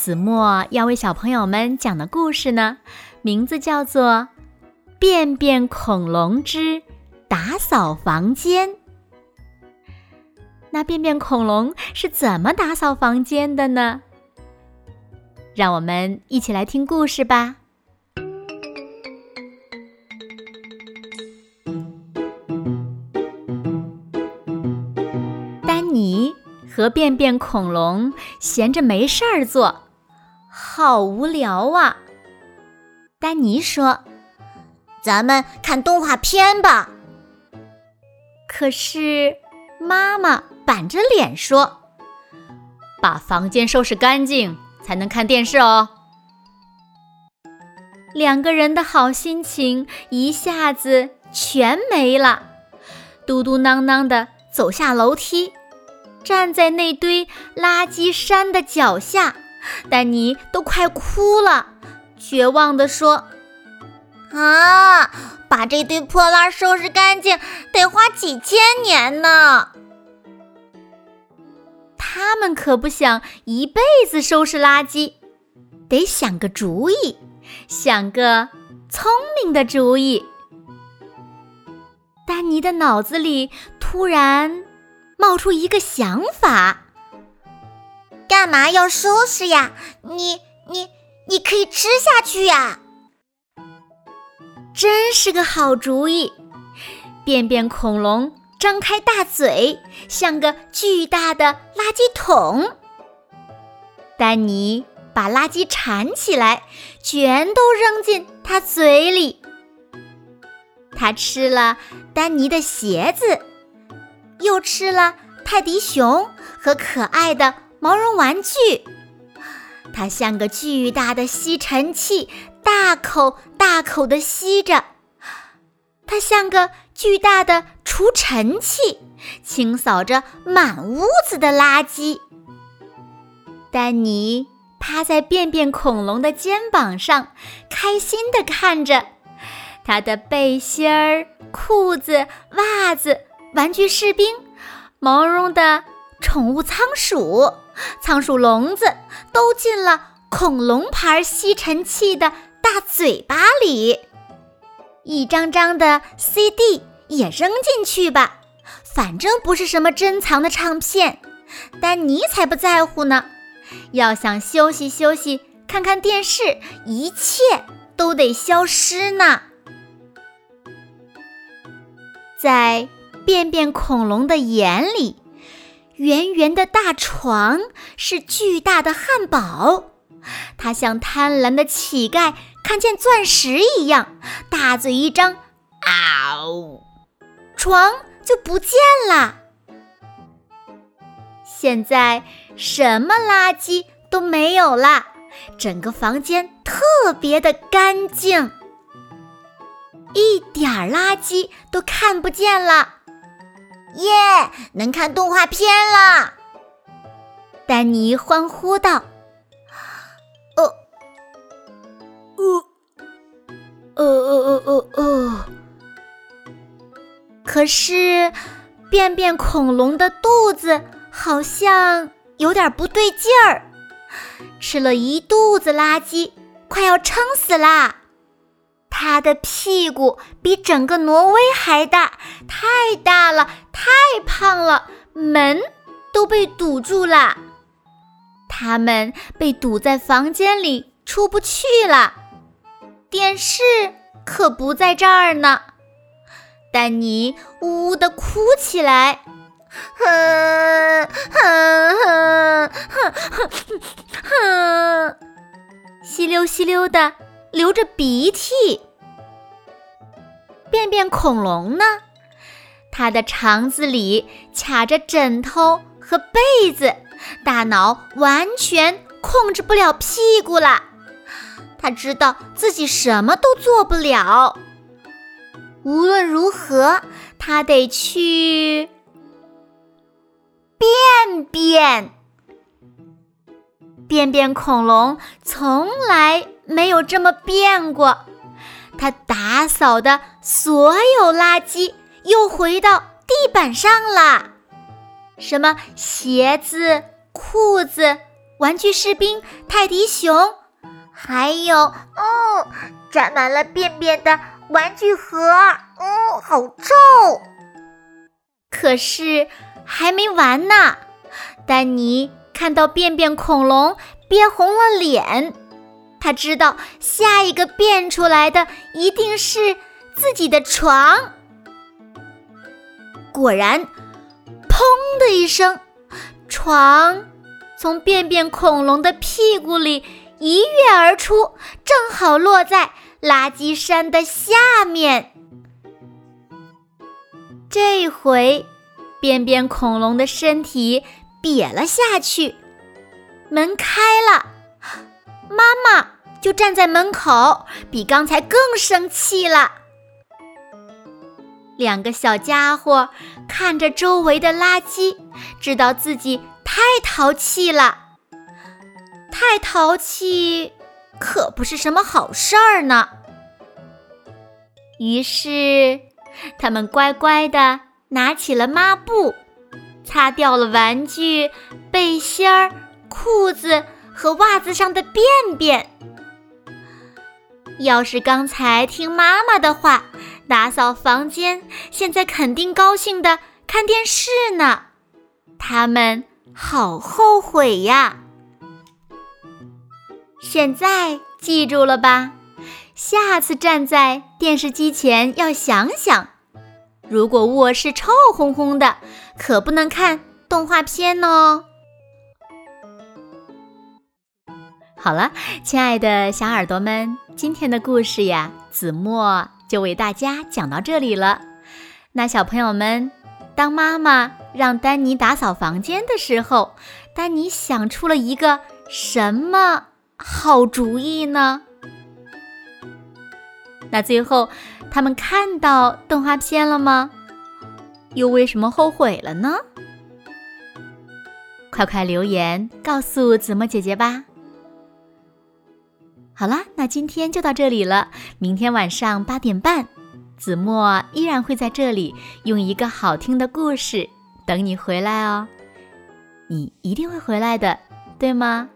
子墨要为小朋友们讲的故事呢，名字叫做《便便恐龙之打扫房间》。那便便恐龙是怎么打扫房间的呢？让我们一起来听故事吧。丹尼和便便恐龙闲着没事儿做。好无聊啊！丹尼说：“咱们看动画片吧。”可是妈妈板着脸说：“把房间收拾干净才能看电视哦。”两个人的好心情一下子全没了，嘟嘟囔囔的走下楼梯，站在那堆垃圾山的脚下。丹尼都快哭了，绝望地说：“啊，把这堆破烂收拾干净得花几千年呢！他们可不想一辈子收拾垃圾，得想个主意，想个聪明的主意。”丹尼的脑子里突然冒出一个想法。干嘛要收拾呀？你你你可以吃下去呀！真是个好主意！便便恐龙张开大嘴，像个巨大的垃圾桶。丹尼把垃圾铲起来，全都扔进他嘴里。他吃了丹尼的鞋子，又吃了泰迪熊和可爱的。毛绒玩具，它像个巨大的吸尘器，大口大口地吸着；它像个巨大的除尘器，清扫着满屋子的垃圾。丹尼趴在便便恐龙的肩膀上，开心地看着。他的背心儿、裤子、袜子、玩具士兵、毛绒的宠物仓鼠。仓鼠笼子都进了恐龙牌吸尘器的大嘴巴里，一张张的 CD 也扔进去吧，反正不是什么珍藏的唱片，丹尼才不在乎呢。要想休息休息，看看电视，一切都得消失呢。在便便恐龙的眼里。圆圆的大床是巨大的汉堡，它像贪婪的乞丐看见钻石一样，大嘴一张，啊呜，床就不见了。现在什么垃圾都没有了，整个房间特别的干净，一点儿垃圾都看不见了。耶！能看动画片了，丹尼欢呼道：“哦，呃，呃呃呃呃呃。”可是，便便恐龙的肚子好像有点不对劲儿，吃了一肚子垃圾，快要撑死啦。他的屁股比整个挪威还大，太大了，太胖了，门都被堵住了。他们被堵在房间里，出不去了。电视可不在这儿呢。丹尼呜呜地哭起来，哼哼哼哼哼哼，吸溜吸溜的流着鼻涕。便便恐龙呢？它的肠子里卡着枕头和被子，大脑完全控制不了屁股了。他知道自己什么都做不了。无论如何，他得去便便。便便恐龙从来没有这么变过，它打扫的所有垃圾又回到地板上了。什么鞋子、裤子、玩具士兵、泰迪熊，还有哦，沾满了便便的玩具盒，哦，好臭！可是还没完呢，丹尼。看到便便恐龙憋红了脸，他知道下一个变出来的一定是自己的床。果然，砰的一声，床从便便恐龙的屁股里一跃而出，正好落在垃圾山的下面。这回，便便恐龙的身体。瘪了下去，门开了，妈妈就站在门口，比刚才更生气了。两个小家伙看着周围的垃圾，知道自己太淘气了。太淘气可不是什么好事儿呢。于是，他们乖乖的拿起了抹布。擦掉了玩具、背心儿、裤子和袜子上的便便。要是刚才听妈妈的话，打扫房间，现在肯定高兴的看电视呢。他们好后悔呀！现在记住了吧？下次站在电视机前要想想。如果卧室臭烘烘的，可不能看动画片哦。好了，亲爱的小耳朵们，今天的故事呀，子墨就为大家讲到这里了。那小朋友们，当妈妈让丹尼打扫房间的时候，丹尼想出了一个什么好主意呢？那最后。他们看到动画片了吗？又为什么后悔了呢？快快留言告诉子墨姐姐吧。好啦，那今天就到这里了。明天晚上八点半，子墨依然会在这里用一个好听的故事等你回来哦。你一定会回来的，对吗？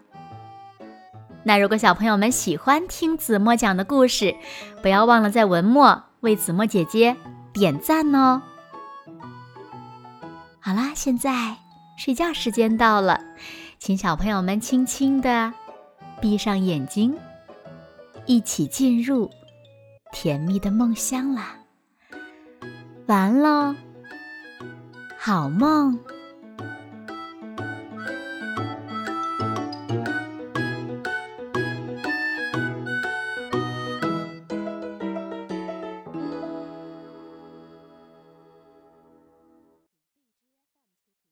那如果小朋友们喜欢听子墨讲的故事，不要忘了在文末为子墨姐姐点赞哦。好啦，现在睡觉时间到了，请小朋友们轻轻的闭上眼睛，一起进入甜蜜的梦乡啦。完喽，好梦。